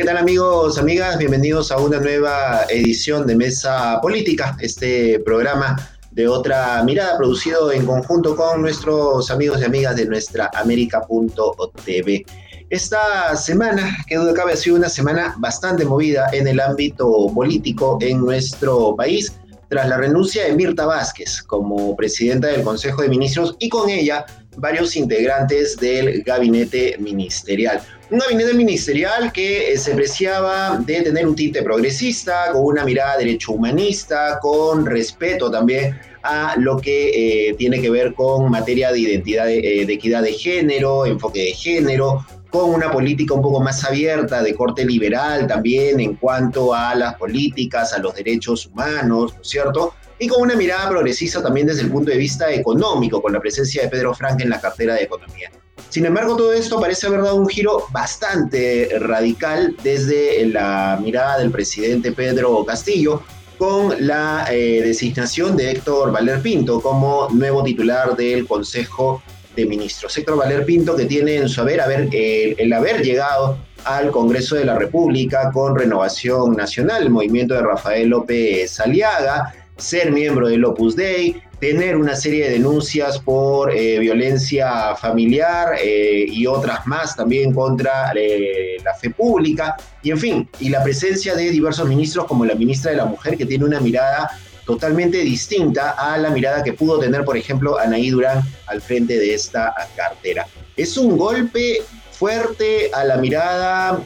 ¿Qué tal amigos, amigas? Bienvenidos a una nueva edición de Mesa Política, este programa de otra mirada producido en conjunto con nuestros amigos y amigas de nuestra América.tv. Esta semana, que duda cabe, ha sido una semana bastante movida en el ámbito político en nuestro país, tras la renuncia de Mirta Vázquez como presidenta del Consejo de Ministros y con ella varios integrantes del gabinete ministerial. Un gabinete ministerial que eh, se preciaba de tener un tinte progresista, con una mirada derecho humanista, con respeto también a lo que eh, tiene que ver con materia de identidad, eh, de equidad de género, enfoque de género, con una política un poco más abierta, de corte liberal también en cuanto a las políticas, a los derechos humanos, ¿no es cierto? Y con una mirada progresista también desde el punto de vista económico, con la presencia de Pedro Frank en la cartera de Economía. Sin embargo, todo esto parece haber dado un giro bastante radical desde la mirada del presidente Pedro Castillo, con la eh, designación de Héctor Valer Pinto como nuevo titular del Consejo de Ministros. Héctor Valer Pinto que tiene en su haber, haber el haber llegado al Congreso de la República con Renovación Nacional, el movimiento de Rafael López Aliaga, ser miembro del Opus Dei, tener una serie de denuncias por eh, violencia familiar eh, y otras más también contra eh, la fe pública, y en fin, y la presencia de diversos ministros como la ministra de la Mujer, que tiene una mirada totalmente distinta a la mirada que pudo tener, por ejemplo, Anaí Durán al frente de esta cartera. Es un golpe fuerte a la mirada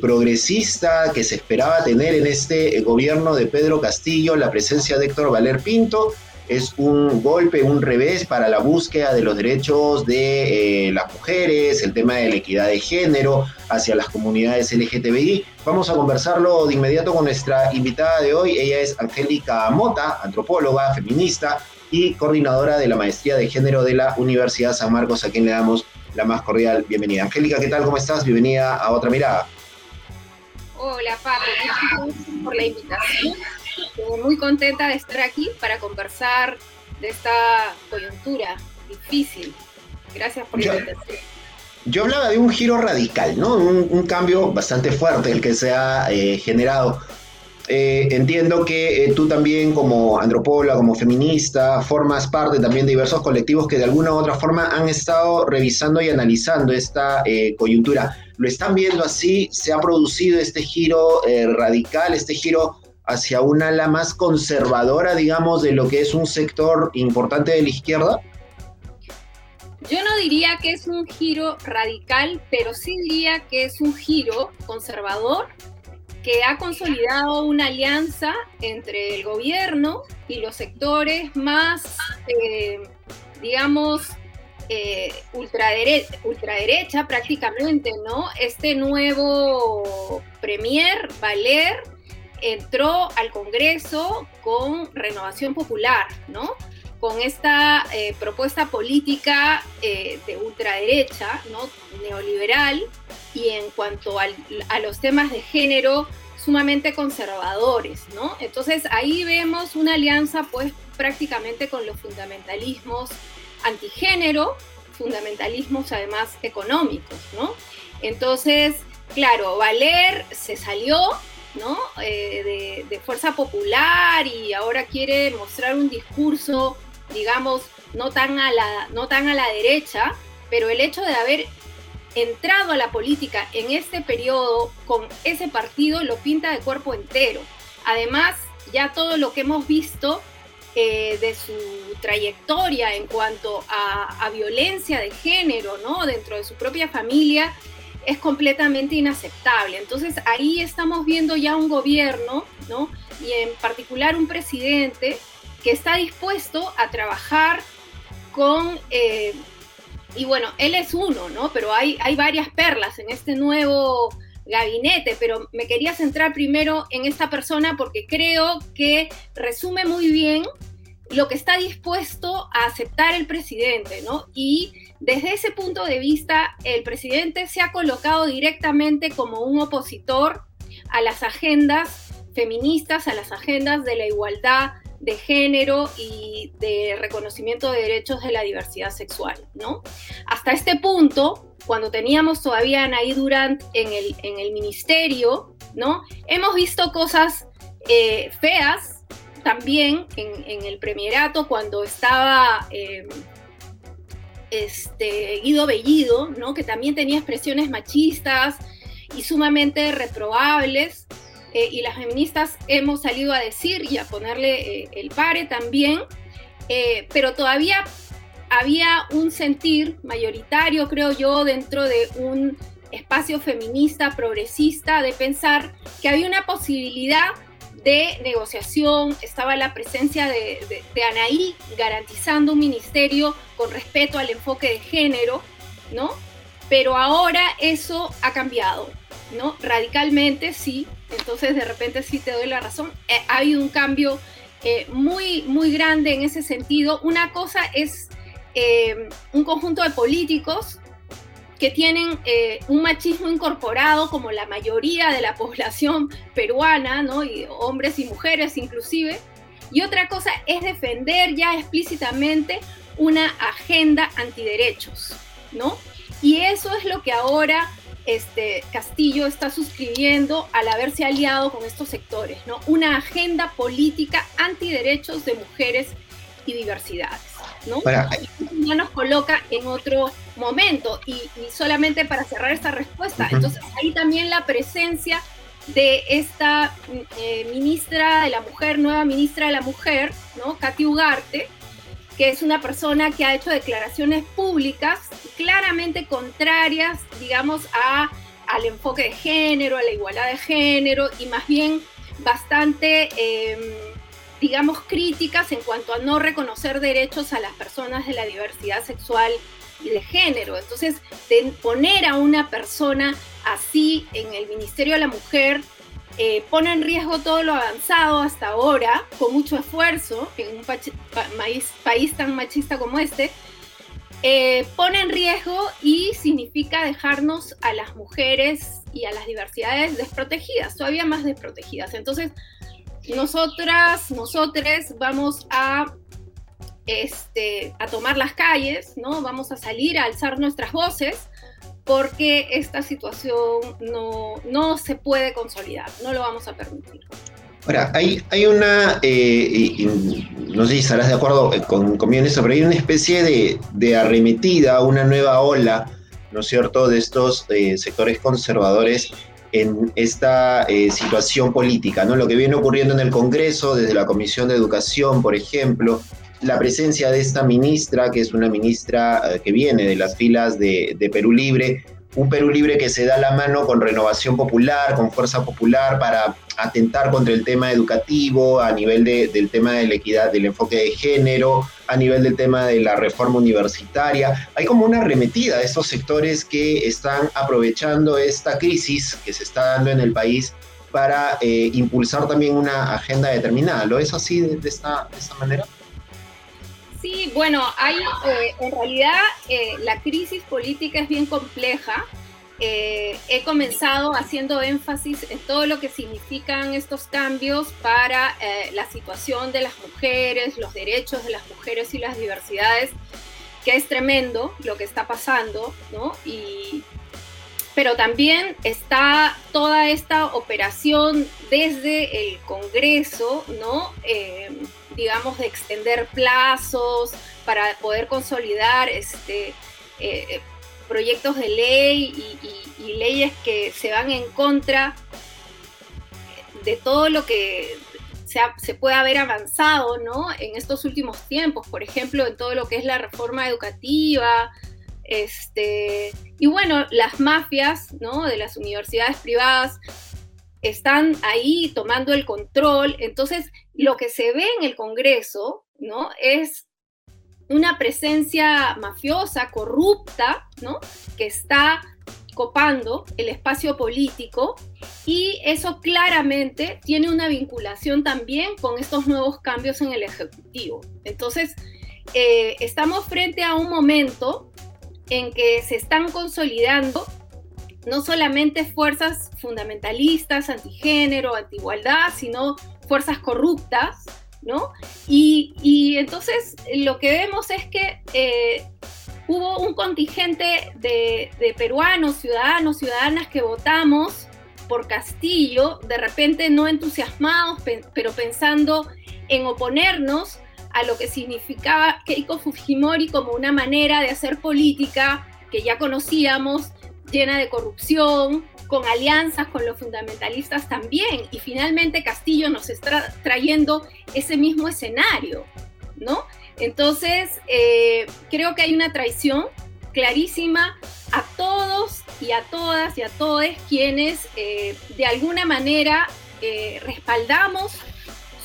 progresista que se esperaba tener en este gobierno de Pedro Castillo, la presencia de Héctor Valer Pinto, es un golpe, un revés para la búsqueda de los derechos de eh, las mujeres, el tema de la equidad de género hacia las comunidades LGTBI. Vamos a conversarlo de inmediato con nuestra invitada de hoy. Ella es Angélica Mota, antropóloga, feminista y coordinadora de la maestría de género de la Universidad San Marcos, a quien le damos la más cordial bienvenida. Angélica, ¿qué tal? ¿Cómo estás? Bienvenida a Otra Mirada. Hola, Pablo. Muchas gracias por la invitación muy contenta de estar aquí para conversar de esta coyuntura difícil. Gracias por la invitación. Yo hablaba de un giro radical, ¿no? Un, cambio bastante fuerte el que se ha eh, generado. Eh, entiendo que eh, tú también como antropóloga, como feminista, formas parte también de diversos colectivos que de alguna u otra forma han estado revisando y analizando esta coyuntura. ¿Lo están viendo así? ¿Se ha producido este giro radical, este giro hacia una ala más conservadora, digamos, de lo que es un sector importante de la izquierda? Yo no diría que es un giro radical, pero sí diría que es un giro conservador que ha consolidado una alianza entre el gobierno y los sectores más, eh, digamos, eh, ultraderecha prácticamente, ¿no? Este nuevo premier, Valer, entró al Congreso con Renovación Popular, ¿no? Con esta eh, propuesta política de ultraderecha, ¿no? Neoliberal, y en cuanto a los temas de género, sumamente conservadores, ¿no? Entonces ahí vemos una alianza, pues, prácticamente con los fundamentalismos antigénero, fundamentalismos además económicos, ¿no? Entonces, claro, Valer se salió, ¿no? Eh, de, fuerza popular y ahora quiere mostrar un discurso, digamos, no tan, a la, no tan a la derecha, pero el hecho de haber entrado a la política en este periodo con ese partido lo pinta de cuerpo entero. Además, ya todo lo que hemos visto eh, de su trayectoria en cuanto a, violencia de género, ¿no? Dentro de su propia familia, es completamente inaceptable. Entonces ahí estamos viendo ya un gobierno, ¿no? Y en particular un presidente que está dispuesto a trabajar con, eh, y bueno, él es uno, ¿no? Pero hay, hay varias perlas en este nuevo gabinete, pero me quería centrar primero en esta persona porque creo que resume muy bien lo que está dispuesto a aceptar el presidente, ¿no? Y desde ese punto de vista, el presidente se ha colocado directamente como un opositor a las agendas feministas, a las agendas de la igualdad de género y de reconocimiento de derechos de la diversidad sexual, ¿no? Hasta este punto, cuando teníamos todavía a Anaí Durant en el, en el ministerio, ¿no? Hemos visto cosas eh, feas también en, el premierato cuando estaba eh, este, Guido Bellido, ¿no? que también tenía expresiones machistas y sumamente reprobables. Eh, y las feministas hemos salido a decir y a ponerle el pare también, pero todavía había un sentir mayoritario, creo yo, dentro de un espacio feminista, progresista, de pensar que había una posibilidad de negociación, estaba la presencia de, Anaí garantizando un ministerio con respeto al enfoque de género, ¿no? Pero ahora eso ha cambiado, ¿no? Radicalmente, sí. Entonces, de repente sí te doy la razón. Eh, ha habido un cambio eh, muy, muy grande en ese sentido. Una cosa es eh, un conjunto de políticos que tienen eh, un machismo incorporado como la mayoría de la población peruana, ¿no? Hombres y mujeres inclusive. Y otra cosa es defender ya explícitamente una agenda antiderechos, ¿no? Y eso es lo que ahora este, Castillo está suscribiendo al haberse aliado con estos sectores, ¿no? Una agenda política antiderechos de mujeres y diversidades. ¿no? ya nos coloca en otro momento. Y, solamente para cerrar esta respuesta, entonces ahí también la presencia de esta eh, ministra de la mujer, nueva ministra de la mujer, ¿no? Katy Ugarte, que es una persona que ha hecho declaraciones públicas claramente contrarias, digamos, a, al enfoque de género, a la igualdad de género, y más bien bastante... Eh, digamos, críticas en cuanto a no reconocer derechos a las personas de la diversidad sexual y de género. Entonces, poner a una persona así en el Ministerio de la Mujer eh, pone en riesgo todo lo avanzado hasta ahora, con mucho esfuerzo, en un país, tan machista como este, eh, pone en riesgo y significa dejarnos a las mujeres y a las diversidades desprotegidas, todavía más desprotegidas. Entonces, nosotras, nosotres vamos a, este, a tomar las calles, ¿no? Vamos a salir a alzar nuestras voces porque esta situación no, no se puede consolidar, no lo vamos a permitir. Ahora, hay, hay una, eh, no sé si estarás de acuerdo eh, con, en eso, pero hay una especie de, de, arremetida, una nueva ola, ¿no es cierto?, de estos eh, sectores conservadores en esta situación política, ¿no? Lo que viene ocurriendo en el Congreso, desde la Comisión de Educación, por ejemplo, la presencia de esta ministra, que es una ministra eh, que viene de las filas de, de Perú Libre, un Perú libre que se da la mano con renovación popular, con fuerza popular para atentar contra el tema educativo, a nivel del tema de la equidad, del enfoque de género, a nivel del tema de la reforma universitaria. Hay como una arremetida de estos sectores que están aprovechando esta crisis que se está dando en el país para eh, impulsar también una agenda determinada. ¿Lo es así de, esta, de esta manera? Sí, bueno, hay eh, en realidad eh, la crisis política es bien compleja. Eh, he comenzado haciendo énfasis en todo lo que significan estos cambios para la situación de las mujeres, los derechos de las mujeres y las diversidades, que es tremendo lo que está pasando, ¿no? Y, pero también está toda esta operación desde el Congreso, ¿no? Digamos, de extender plazos para poder consolidar este, eh, proyectos de ley y, leyes que se van en contra de todo lo que se, se, puede haber avanzado ¿no? en estos últimos tiempos, por ejemplo, en todo lo que es la reforma educativa. Este, y bueno, las mafias ¿no? de las universidades privadas están ahí tomando el control. Entonces, lo que se ve en el Congreso, ¿no? Es una presencia mafiosa, corrupta, ¿no? Que está copando el espacio político y eso claramente tiene una vinculación también con estos nuevos cambios en el Ejecutivo. Entonces, eh, estamos frente a un momento en que se están consolidando no solamente fuerzas fundamentalistas, antigénero, antiigualdad, sino fuerzas corruptas, ¿no? Y, entonces lo que vemos es que eh, hubo un contingente de, peruanos, ciudadanos, ciudadanas que votamos por Castillo, de repente no entusiasmados, pero pensando en oponernos a lo que significaba Keiko Fujimori como una manera de hacer política que ya conocíamos, llena de corrupción, con alianzas con los fundamentalistas también. Y finalmente Castillo nos está trayendo ese mismo escenario, ¿no? Entonces, eh, creo que hay una traición clarísima a todos y a todas y a todos quienes eh, de alguna manera eh, respaldamos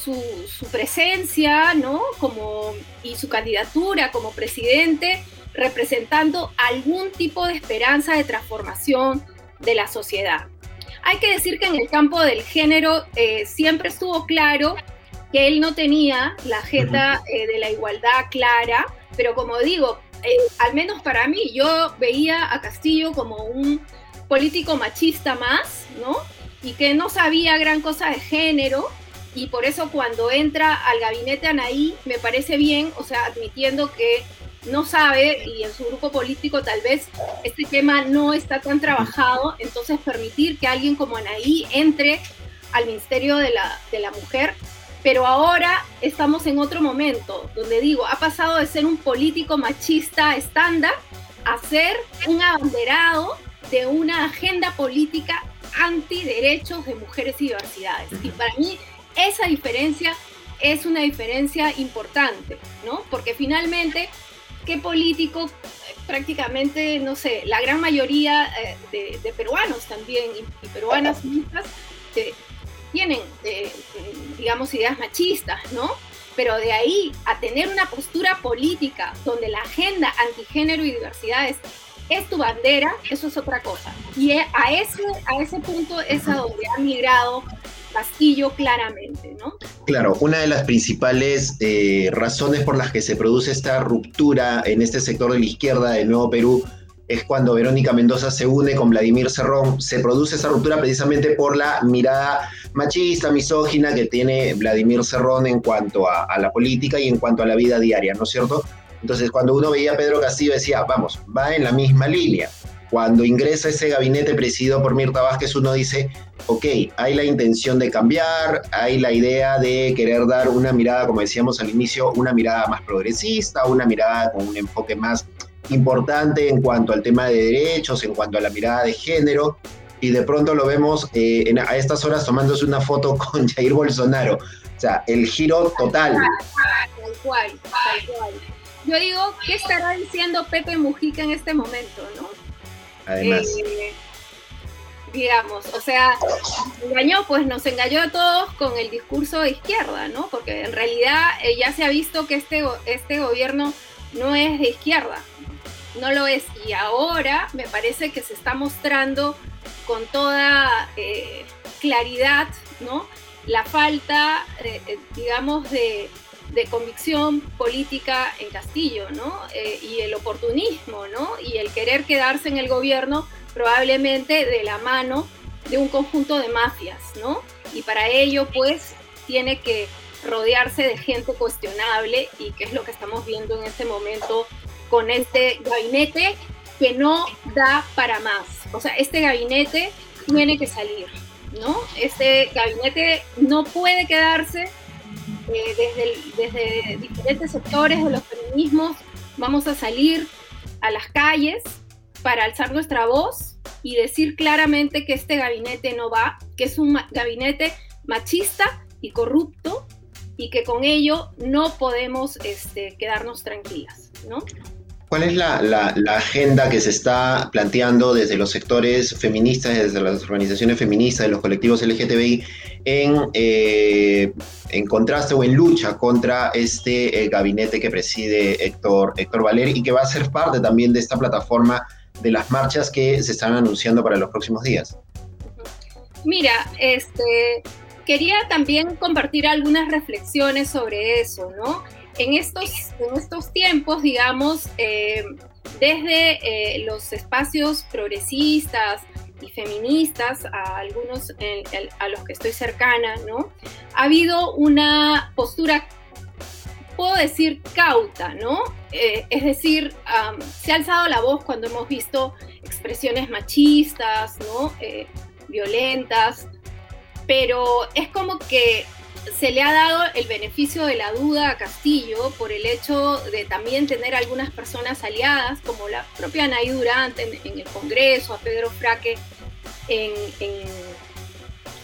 su, su, presencia ¿no? como, y su candidatura como presidente representando algún tipo de esperanza de transformación de la sociedad. Hay que decir que en el campo del género siempre estuvo claro que él no tenía la agenda eh, de la igualdad clara, pero como digo, eh, al menos para mí, yo veía a Castillo como un político machista más, ¿no? Y que no sabía gran cosa de género, y por eso cuando entra al gabinete Anaí, me parece bien, o sea, admitiendo que no sabe y en su grupo político tal vez este tema no está tan trabajado, entonces permitir que alguien como Anaí entre al Ministerio de la, de la Mujer pero ahora estamos en otro momento, donde digo, ha pasado de ser un político machista estándar a ser un abanderado de una agenda política antiderechos de mujeres y diversidades. Y para mí esa diferencia es una diferencia importante, ¿no? Porque finalmente, ¿qué político prácticamente, no sé, la gran mayoría eh, de, peruanos también y, peruanas tienen, eh, digamos, ideas machistas, ¿no? Pero de ahí a tener una postura política donde la agenda antigénero y diversidades es tu bandera, eso es otra cosa. Y a ese, a ese punto es a donde ha migrado Castillo claramente, ¿no? Claro, una de las principales eh, razones por las que se produce esta ruptura en este sector de la izquierda de Nuevo Perú es cuando Verónica Mendoza se une con Vladimir Cerrón. Se produce esa ruptura precisamente por la mirada machista, misógina que tiene Vladimir Cerrón en cuanto a, la política y en cuanto a la vida diaria, ¿no es cierto? Entonces, cuando uno veía a Pedro Castillo decía, vamos, va en la misma línea. Cuando ingresa ese gabinete presidido por Mirta Vázquez, uno dice, ok, hay la intención de cambiar, hay la idea de querer dar una mirada, como decíamos al inicio, una mirada más progresista, una mirada con un enfoque más importante en cuanto al tema de derechos, en cuanto a la mirada de género, y de pronto lo vemos eh, a estas horas tomándose una foto con Jair Bolsonaro. O sea, el giro total. Tal cual, tal cual. Yo digo, ¿qué estará diciendo Pepe Mujica en este momento, no? Además. Eh, digamos, o sea, engañó, pues nos engañó a todos con el discurso de izquierda, ¿no? Porque en realidad eh, ya se ha visto que este, este gobierno no es de izquierda, no lo es. Y ahora me parece que se está mostrando con toda eh, claridad, ¿no? La falta, digamos, de, convicción política en Castillo, ¿no? y el oportunismo, ¿no? Y el querer quedarse en el gobierno probablemente de la mano de un conjunto de mafias, ¿no? Y para ello, pues, tiene que rodearse de gente cuestionable y que es lo que estamos viendo en este momento con este gabinete que no da para más. O sea, este gabinete tiene que salir, ¿no? Este gabinete no puede quedarse eh, desde, desde diferentes sectores de los feminismos. Vamos a salir a las calles para alzar nuestra voz y decir claramente que este gabinete no va, que es un gabinete machista y corrupto y que con ello no podemos este, quedarnos tranquilas, ¿no? ¿Cuál es la, agenda que se está planteando desde los sectores feministas, desde las organizaciones feministas, de los colectivos LGTBI, en, eh, en contraste o en lucha contra este eh, gabinete que preside Héctor, Héctor Valer y que va a ser parte también de esta plataforma de las marchas que se están anunciando para los próximos días? Mira, este, quería también compartir algunas reflexiones sobre eso, ¿no? en estos, en estos tiempos, digamos, eh, desde eh, los espacios progresistas y feministas, a algunos a los que estoy cercana, ¿no? Ha habido una postura puedo decir cauta, ¿no? Eh, es decir, se ha alzado la voz cuando hemos visto expresiones machistas, ¿no? Eh, violentas, pero es como que se le ha dado el beneficio de la duda a Castillo por el hecho de también tener algunas personas aliadas, como la propia Nay Durante en, el Congreso, a Pedro Fraque en,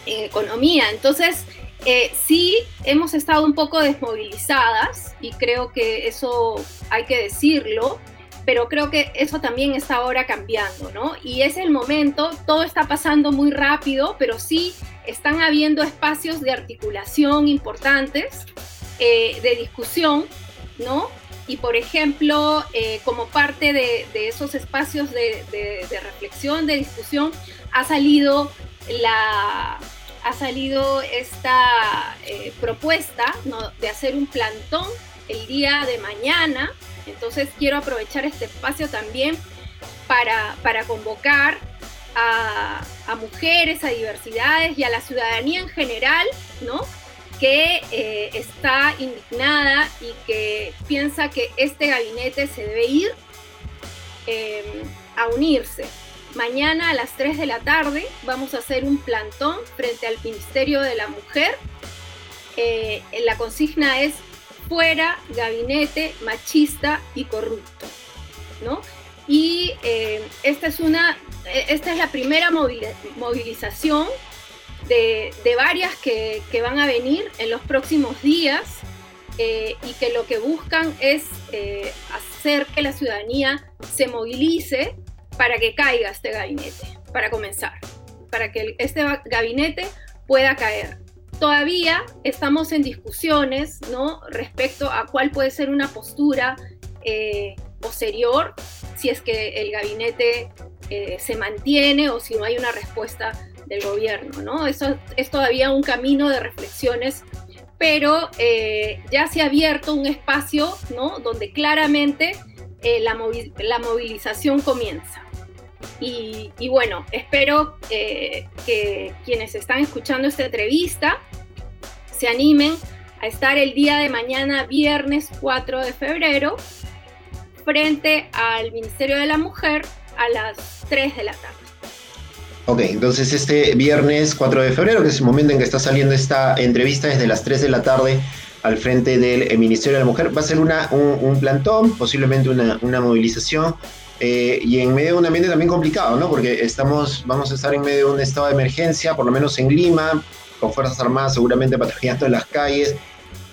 Economía. Entonces, eh, sí hemos estado un poco desmovilizadas y creo que eso hay que decirlo, pero creo que eso también está ahora cambiando, ¿no? Y es el momento, todo está pasando muy rápido, pero sí están habiendo espacios de articulación importantes, eh, de discusión, ¿no? Y por ejemplo, eh, como parte de, esos espacios de, reflexión, de discusión, ha salido la ha salido esta eh, propuesta de hacer un plantón el día de mañana. Entonces quiero aprovechar este espacio también para, para convocar a, mujeres, a diversidades y a la ciudadanía en general, ¿no? que eh, está indignada y que piensa que este gabinete se debe ir em, a unirse. Mañana a las 3 de la tarde vamos a hacer un plantón frente al Ministerio de la Mujer. Eh, la consigna es fuera gabinete machista y corrupto. ¿no? Y eh, esta, es una, esta es la primera movilización de, varias que, van a venir en los próximos días eh, y que lo que buscan es eh, hacer que la ciudadanía se movilice para que caiga este gabinete, para comenzar, para que este gabinete pueda caer. Todavía estamos en discusiones ¿no? respecto a cuál puede ser una postura posterior si es que el gabinete eh, se mantiene o si no hay una respuesta del gobierno, ¿no? Eso es todavía un camino de reflexiones, pero eh, ya se ha abierto un espacio, ¿no? Donde claramente eh, la, movilización comienza. Y, y bueno, espero que quienes están escuchando esta entrevista se animen a estar el día de mañana, viernes 4 de febrero, frente al Ministerio de la Mujer a las 3 de la tarde. Ok, entonces este viernes 4 de febrero, que es el momento en que está saliendo esta entrevista, desde las 3 de la tarde al frente del Ministerio de la Mujer, va a ser una, un, plantón, posiblemente una, una movilización, eh, y en medio de un ambiente también complicado, ¿no? Porque estamos, vamos a estar en medio de un estado de emergencia, por lo menos en Lima, con Fuerzas Armadas seguramente patrullando en las calles,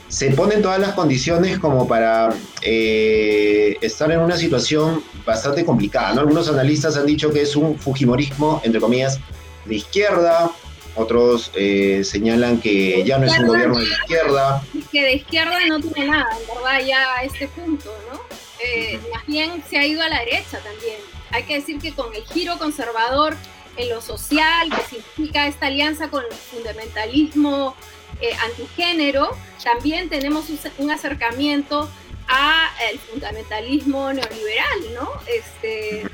se ponen todas las condiciones como para eh, estar en una situación bastante complicada. ¿no? Algunos analistas han dicho que es un fujimorismo, entre comillas, de izquierda, otros eh, señalan que ya no es un gobierno de izquierda. Que de izquierda no tiene nada, en verdad, ya a este punto, ¿no? Eh, más bien se ha ido a la derecha también. Hay que decir que con el giro conservador en lo social, que significa esta alianza con el fundamentalismo eh, antigénero, también tenemos un, acercamiento a el fundamentalismo neoliberal, ¿no? Este,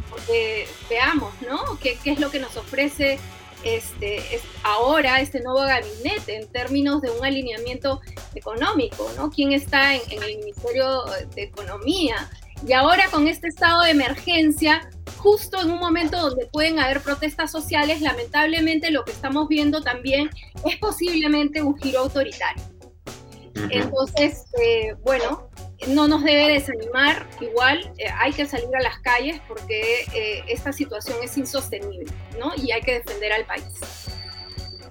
veamos, ¿no? ¿Qué, es lo que nos ofrece este, ahora este nuevo gabinete en términos de un alineamiento económico, ¿no? ¿Quién está en, en el Ministerio de Economía? Y ahora con este estado de emergencia, justo en un momento donde pueden haber protestas sociales, lamentablemente lo que estamos viendo también es posiblemente un giro autoritario. Entonces, eh, bueno, no nos debe desanimar, igual eh, hay que salir a las calles porque eh, esta situación es insostenible, ¿no? Y hay que defender al país.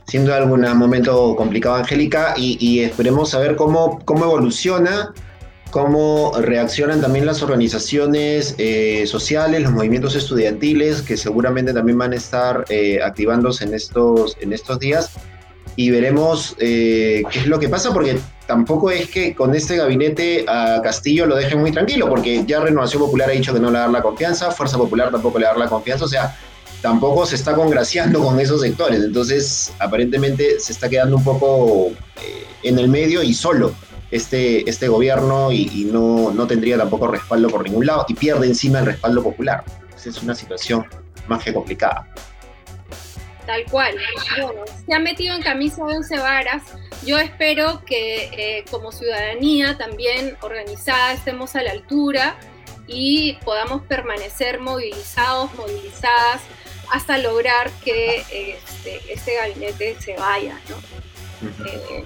Siendo algún momento complicado, Angélica, y, y esperemos saber cómo, cómo evoluciona cómo reaccionan también las organizaciones eh, sociales, los movimientos estudiantiles, que seguramente también van a estar eh, activándose en estos, en estos días. Y veremos eh, qué es lo que pasa, porque tampoco es que con este gabinete a Castillo lo dejen muy tranquilo, porque ya Renovación Popular ha dicho que no le va a dar la confianza, Fuerza Popular tampoco le va a dar la confianza, o sea, tampoco se está congraciando con esos sectores. Entonces, aparentemente se está quedando un poco en el medio y solo este, este gobierno y, no, no, tendría tampoco respaldo por ningún lado y pierde encima el respaldo popular. es una situación más que complicada. Tal cual. Bueno, se ha metido en camisa de once varas. Yo espero que eh, como ciudadanía también organizada estemos a la altura y podamos permanecer movilizados, movilizadas hasta lograr que este, este gabinete se vaya, ¿no? Eh,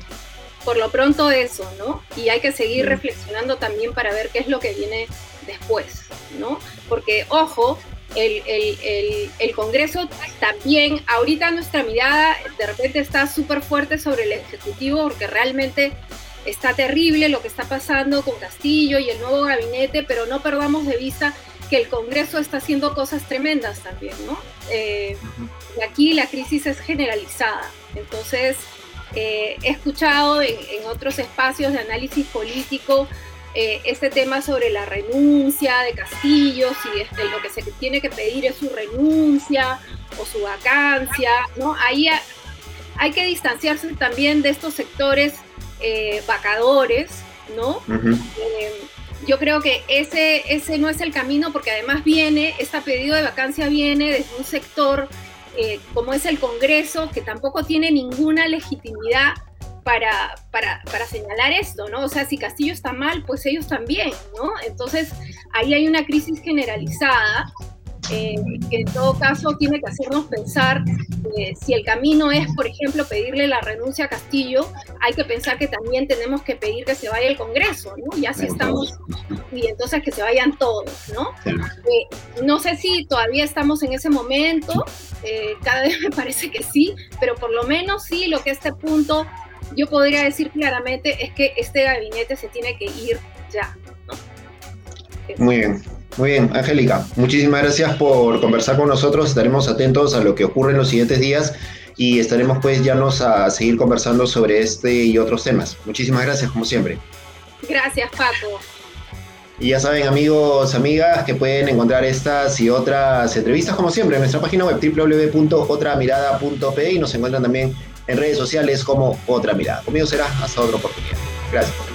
por lo pronto eso, ¿no? Y hay que seguir reflexionando también para ver qué es lo que viene después, ¿no? Porque, ojo, el, el, el, Congreso también, ahorita nuestra mirada de repente está súper fuerte sobre el Ejecutivo porque realmente está terrible lo que está pasando con Castillo y el nuevo gabinete, pero no perdamos de vista que el Congreso está haciendo cosas tremendas también, ¿no? Eh, y aquí la crisis es generalizada. Entonces, eh, he escuchado en, otros espacios de análisis político eh, este tema sobre la renuncia de Castillo, si lo que se tiene que pedir es su renuncia o su vacancia, ¿no? Ahí hay que distanciarse también de estos sectores vacadores, ¿no? yo creo que ese, ese no es el camino porque además viene, este pedido de vacancia viene desde un sector eh, como es el Congreso, que tampoco tiene ninguna legitimidad para, para, para, señalar esto, ¿no? O sea, si Castillo está mal, pues ellos también, ¿no? Entonces, ahí hay una crisis generalizada eh, que en todo caso tiene que hacernos pensar eh, si el camino es, por ejemplo, pedirle la renuncia a Castillo, hay que pensar que también tenemos que pedir que se vaya el Congreso, ¿no? Ya si estamos, y entonces que se vayan todos, ¿no? Eh, no sé si todavía estamos en ese momento, cada vez me parece que sí, pero por lo menos sí, lo que este punto yo podría decir claramente es que este gabinete se tiene que ir ya, ¿no? Muy bien. Muy bien, Angélica, muchísimas gracias por conversar con nosotros. Estaremos atentos a lo que ocurre en los siguientes días y estaremos pues ya nos a seguir conversando sobre este y otros temas. Muchísimas gracias, como siempre. Gracias, Paco. Y ya saben, amigos, amigas, que pueden encontrar estas y otras entrevistas, como siempre, en nuestra página web www.otramirada.pe y nos encuentran también en redes sociales como Otra Mirada. Conmigo será hasta otra oportunidad. Gracias.